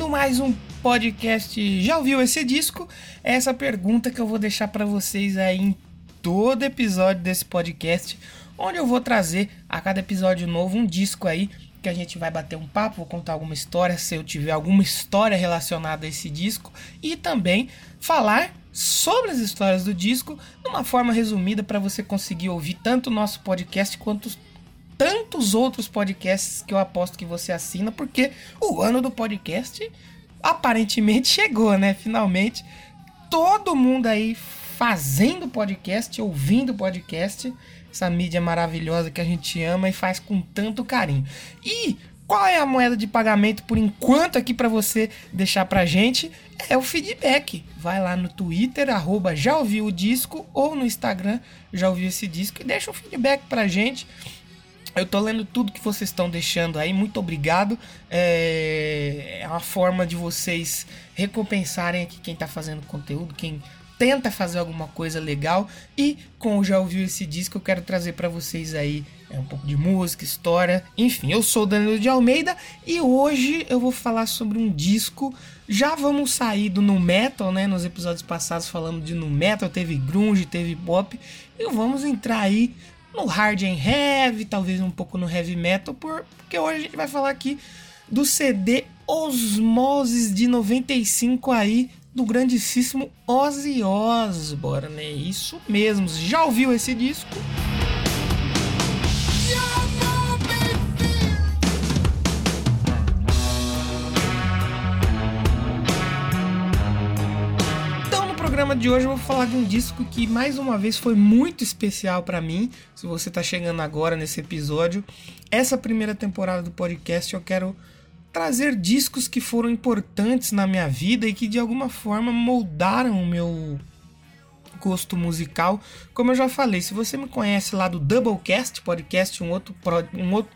Começando mais um podcast. Já ouviu esse disco? É essa pergunta que eu vou deixar para vocês aí em todo episódio desse podcast, onde eu vou trazer a cada episódio novo um disco aí que a gente vai bater um papo, vou contar alguma história, se eu tiver alguma história relacionada a esse disco e também falar sobre as histórias do disco de uma forma resumida para você conseguir ouvir tanto o nosso podcast quanto tantos outros podcasts que eu aposto que você assina, porque o ano do podcast aparentemente chegou, né? Finalmente, todo mundo aí fazendo podcast, ouvindo podcast, essa mídia maravilhosa que a gente ama e faz com tanto carinho. E qual é a moeda de pagamento por enquanto aqui para você deixar pra gente? É o feedback. Vai lá no Twitter, arroba já ouviu o disco, ou no Instagram, já ouviu esse disco, e deixa um feedback pra gente. Eu tô lendo tudo que vocês estão deixando aí, muito obrigado. É, é uma forma de vocês recompensarem aqui quem tá fazendo conteúdo, quem tenta fazer alguma coisa legal. E como já ouviu esse disco, eu quero trazer para vocês aí é, um pouco de música, história. Enfim, eu sou o Danilo de Almeida e hoje eu vou falar sobre um disco. Já vamos sair do nu metal, né? Nos episódios passados falando de nu metal, teve grunge, teve pop. E vamos entrar aí no hard and heavy, talvez um pouco no heavy metal, porque hoje a gente vai falar aqui do CD Osmoses de 95 aí do grandíssimo Ozzy Osbourne. É isso mesmo. Já ouviu esse disco? Então, programa de hoje eu vou falar de um disco que mais uma vez foi muito especial para mim. Se você está chegando agora nesse episódio, essa primeira temporada do podcast eu quero trazer discos que foram importantes na minha vida e que de alguma forma moldaram o meu gosto musical. Como eu já falei, se você me conhece lá do Doublecast podcast, um outro,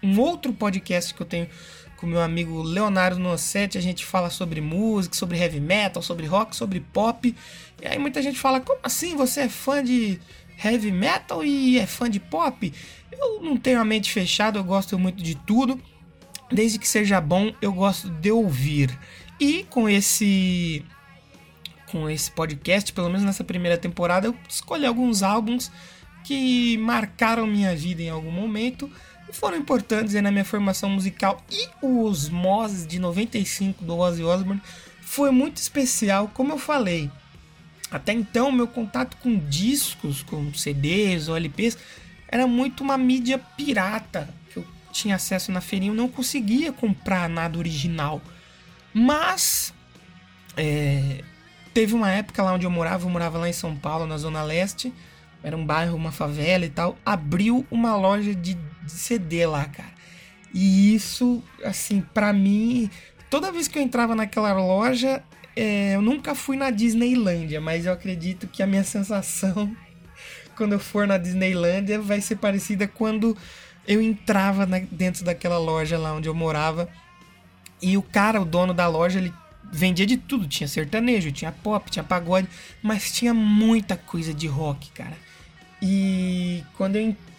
um outro, podcast que eu tenho com meu amigo Leonardo Nossetti, a gente fala sobre música, sobre heavy metal, sobre rock, sobre pop. E aí muita gente fala: como assim você é fã de heavy metal e é fã de pop? Eu não tenho a mente fechada, eu gosto muito de tudo desde que seja bom, eu gosto de ouvir. E com esse com esse podcast, pelo menos nessa primeira temporada, eu escolhi alguns álbuns que marcaram minha vida em algum momento e foram importantes na minha formação musical. E o Osmoses de 95 do Ozzy Osbourne foi muito especial, como eu falei. Até então, meu contato com discos, com CDs ou LPs, era muito uma mídia pirata tinha acesso na feirinha, eu não conseguia comprar nada original. Mas é, teve uma época lá onde eu morava, eu morava lá em São Paulo, na Zona Leste, era um bairro, uma favela e tal, abriu uma loja de, de CD lá, cara. E isso, assim, para mim, toda vez que eu entrava naquela loja, é, eu nunca fui na Disneylândia, mas eu acredito que a minha sensação quando eu for na Disneylândia vai ser parecida quando eu entrava na, dentro daquela loja lá onde eu morava e o cara, o dono da loja, ele vendia de tudo. Tinha sertanejo, tinha pop, tinha pagode, mas tinha muita coisa de rock, cara. E quando eu entrei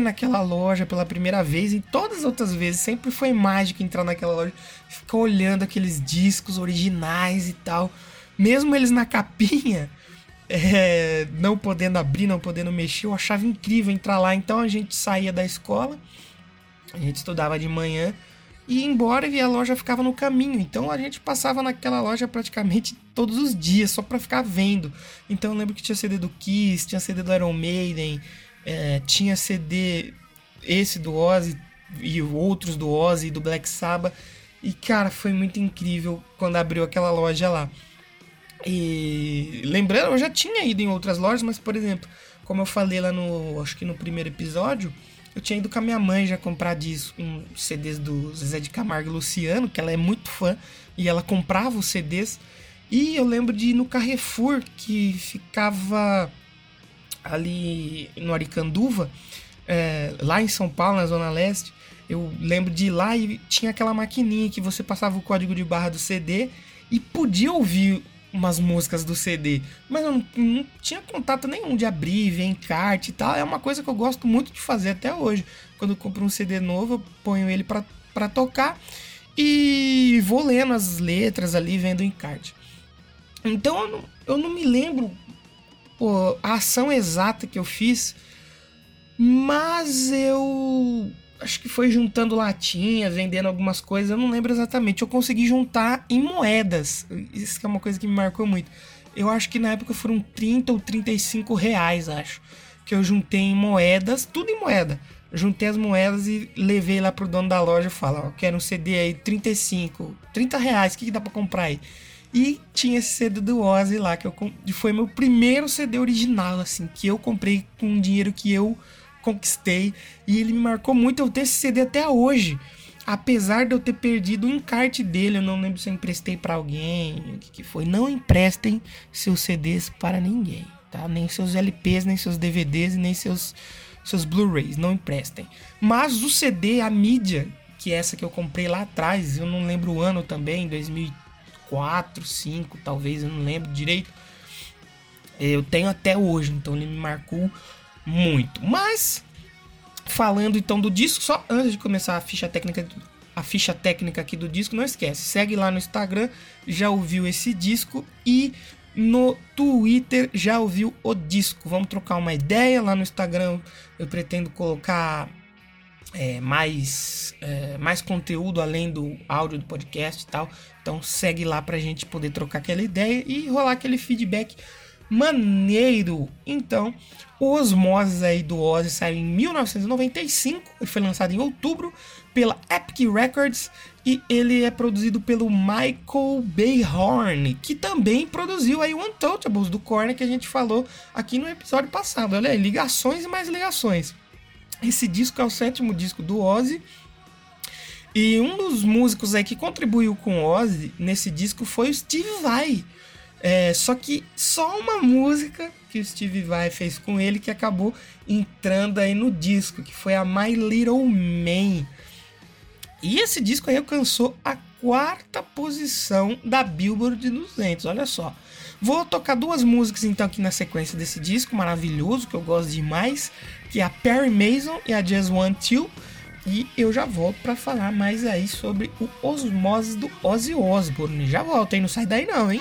naquela loja pela primeira vez, e todas as outras vezes, sempre foi mágico entrar naquela loja, ficar olhando aqueles discos originais e tal. Mesmo eles na capinha, é, não podendo abrir, não podendo mexer, eu achava incrível entrar lá. Então a gente saía da escola, a gente estudava de manhã e ia embora e a loja ficava no caminho. Então a gente passava naquela loja praticamente todos os dias só para ficar vendo. Então eu lembro que tinha CD do Kiss, tinha CD do Iron Maiden, é, tinha CD esse do Ozzy e outros do Ozzy e do Black Sabbath. E cara, foi muito incrível quando abriu aquela loja lá. E lembrando, eu já tinha ido em outras lojas, mas por exemplo, como eu falei lá no, acho que no primeiro episódio, eu tinha ido com a minha mãe já comprar disco, um CDs do Zezé de Camargo e Luciano, que ela é muito fã, e ela comprava os CDs. E eu lembro de ir no Carrefour, que ficava ali no Aricanduva, é, lá em São Paulo, na Zona Leste. Eu lembro de ir lá e tinha aquela maquininha que você passava o código de barra do CD e podia ouvir umas músicas do CD, mas eu não, não, tinha contato nenhum de abrir, ver encarte e tal. É uma coisa que eu gosto muito de fazer até hoje. Quando eu compro um CD novo, eu ponho ele para tocar e vou lendo as letras ali, vendo o encarte. Então eu não, eu não me lembro pô, a ação exata que eu fiz, mas eu acho que foi juntando latinha, vendendo algumas coisas, eu não lembro exatamente. Eu consegui juntar em moedas. Isso é uma coisa que me marcou muito. Eu acho que na época foram 30 ou 35 reais, acho. Que eu juntei em moedas, tudo em moeda. Juntei as moedas e levei lá pro dono da loja e falei, ó, quero um CD aí, 35, 30 reais, o que, que dá pra comprar aí? E tinha esse CD do Ozzy lá, que eu, foi meu primeiro CD original, assim, que eu comprei com dinheiro que eu conquistei e ele me marcou muito. Eu tenho esse CD até hoje. Apesar de eu ter perdido o encarte dele, eu não lembro se eu emprestei para alguém, o que, que foi. Não emprestem seus CDs para ninguém, tá? Nem seus LPs, nem seus DVDs, nem seus, seus Blu-rays, não emprestem. Mas o CD, a mídia, que é essa que eu comprei lá atrás, eu não lembro o ano também, 2004, 2005, talvez, eu não lembro direito. Eu tenho até hoje, então ele me marcou muito. Mas, falando então do disco, só antes de começar a ficha técnica, a ficha técnica aqui do disco, não esquece, segue lá no Instagram, já ouviu esse disco e no Twitter já ouviu o disco. Vamos trocar uma ideia lá no Instagram. Eu pretendo colocar é, mais, é, mais conteúdo além do áudio do podcast e tal. Então segue lá pra gente poder trocar aquela ideia e rolar aquele feedback maneiro. Então, o Osmoses aí do Ozzy saiu em 1995, ele foi lançado em outubro pela Epic Records e ele é produzido pelo Michael Bayhorn, que também produziu aí o Untouchables do Korn que a gente falou aqui no episódio passado. Olha aí, ligações e mais ligações. Esse disco é o sétimo disco do Ozzy. E um dos músicos aí que contribuiu com o Ozzy nesse disco foi o Steve Vai é, só que só uma música que o Steve Vai fez com ele que acabou entrando aí no disco, que foi a My Little Man. E esse disco aí alcançou a quarta posição da Billboard de 200, olha só. Vou tocar duas músicas então aqui na sequência desse disco maravilhoso, que eu gosto demais, que é a Perry Mason e a Just Want To. E eu já volto para falar mais aí sobre o Osmose do Ozzy Osbourne. Já volto, hein? Não sai daí não, hein?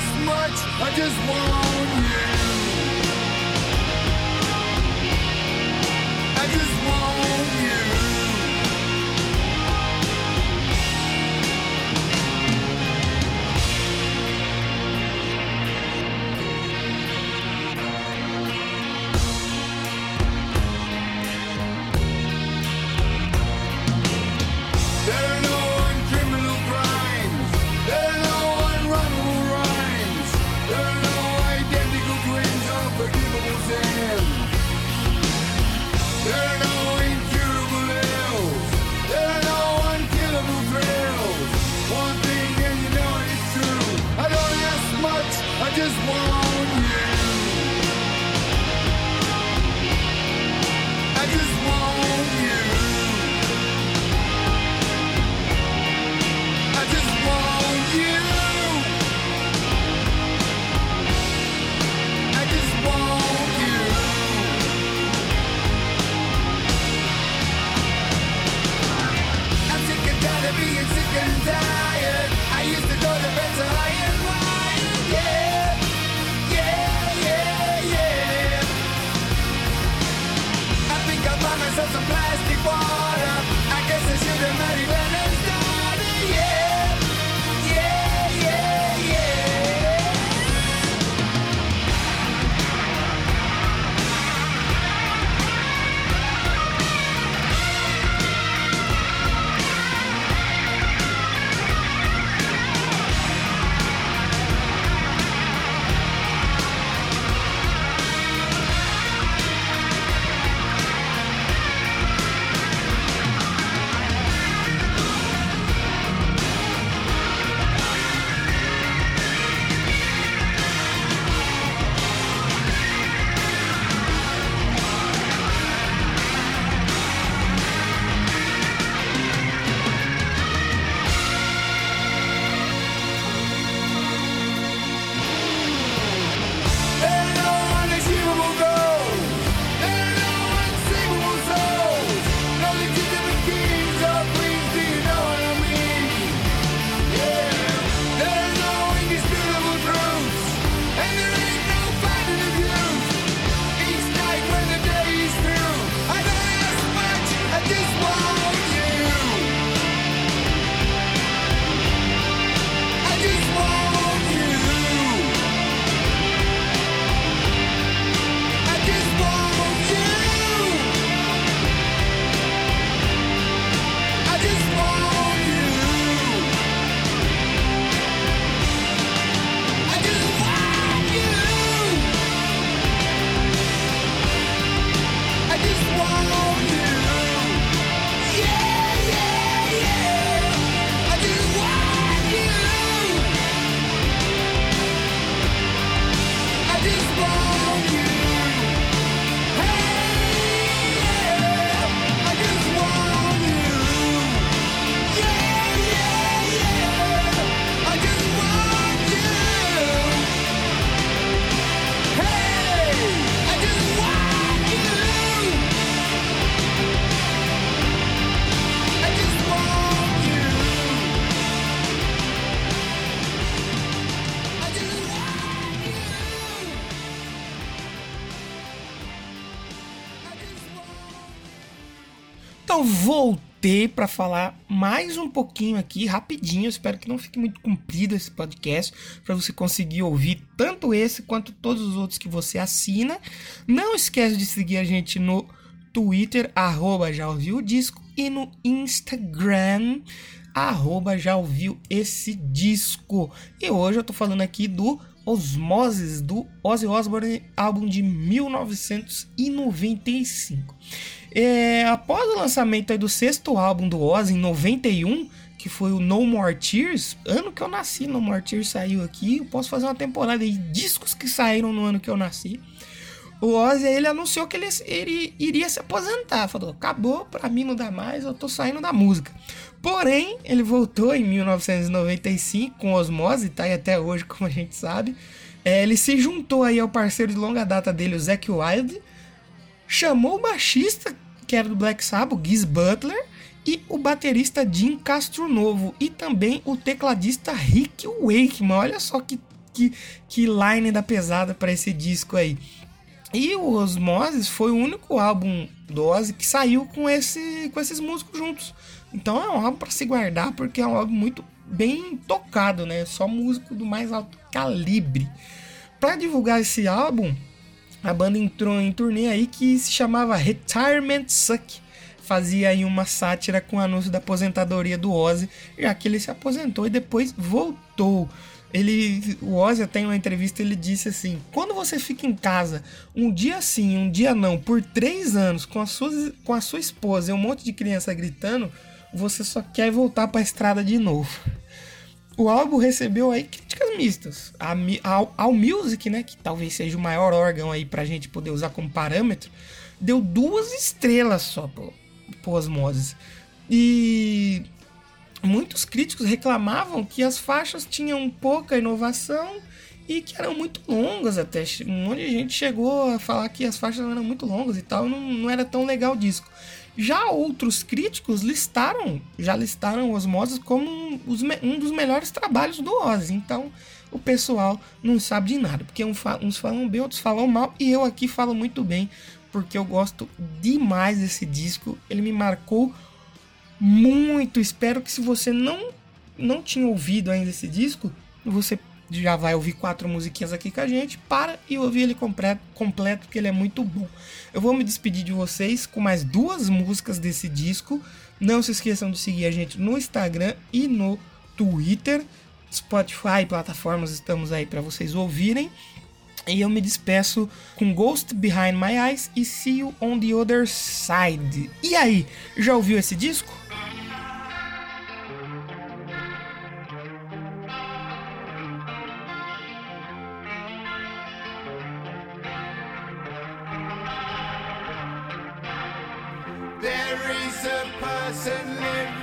As much. I just want you. Então voltei para falar mais um pouquinho aqui, rapidinho. Espero que não fique muito comprido esse podcast, para você conseguir ouvir tanto esse quanto todos os outros que você assina. Não esquece de seguir a gente no Twitter, arroba já ouviu o disco, e no Instagram, arroba já ouviu esse disco. E hoje eu tô falando aqui do Osmoses, do Ozzy Osbourne, álbum de 1995. É, após o lançamento do sexto álbum do Ozzy, em 91, que foi o No More Tears, ano que eu nasci, No More Tears saiu aqui, eu posso fazer uma temporada de discos que saíram no ano que eu nasci. O Ozzy, ele anunciou que ele, ele iria se aposentar, falou, acabou, pra mim não dá mais, eu tô saindo da música. Porém, ele voltou em 1995 com Osmose, tá aí até hoje, como a gente sabe. É, ele se juntou aí ao parceiro de longa data dele, o Zac Wilde, chamou o baixista, que era do Black Sabbath, Giz Butler, e o baterista Jim Castronovo, e também o tecladista Rick Wakeman. Olha só que, que, que line da pesada para esse disco aí. E o Osmosis foi o único álbum do que saiu com, esse, com esses músicos juntos. Então é um álbum para se guardar porque é um álbum muito bem tocado, né? Só músico do mais alto calibre. Para divulgar esse álbum, a banda entrou em turnê aí que se chamava Retirement Suck. Fazia aí uma sátira com o anúncio da aposentadoria do Ozzy, já que ele se aposentou e depois voltou. Ele, o Ozzy até em uma entrevista ele disse assim: quando você fica em casa um dia sim, um dia não, por três anos com a sua, com a sua esposa e um monte de criança gritando, você só quer voltar para a estrada de novo. O álbum recebeu aí críticas mistas. A, ao, ao Music, né, que talvez seja o maior órgão aí pra gente poder usar como parâmetro, deu duas estrelas só pro, pro Osmosis. E muitos críticos reclamavam que as faixas tinham pouca inovação e que eram muito longas até. Um monte de gente chegou a falar que as faixas eram muito longas e tal, não, não era tão legal o disco. Já outros críticos listaram, já listaram Osmosis como um, um dos melhores trabalhos do Ozzy. Então o pessoal não sabe de nada, porque uns falam bem, outros falam mal, e eu aqui falo muito bem, porque eu gosto demais desse disco. Ele me marcou muito. Espero que se você não não tinha ouvido ainda esse disco, você já vai ouvir quatro musiquinhas aqui com a gente, para e ouvir ele completo, completo, porque ele é muito bom. Eu vou me despedir de vocês com mais duas músicas desse disco. Não se esqueçam de seguir a gente no Instagram e no Twitter. Spotify, plataformas, estamos aí para vocês ouvirem. E eu me despeço com Ghost Behind My Eyes e See You on the Other Side. E aí, já ouviu esse disco? There is a person living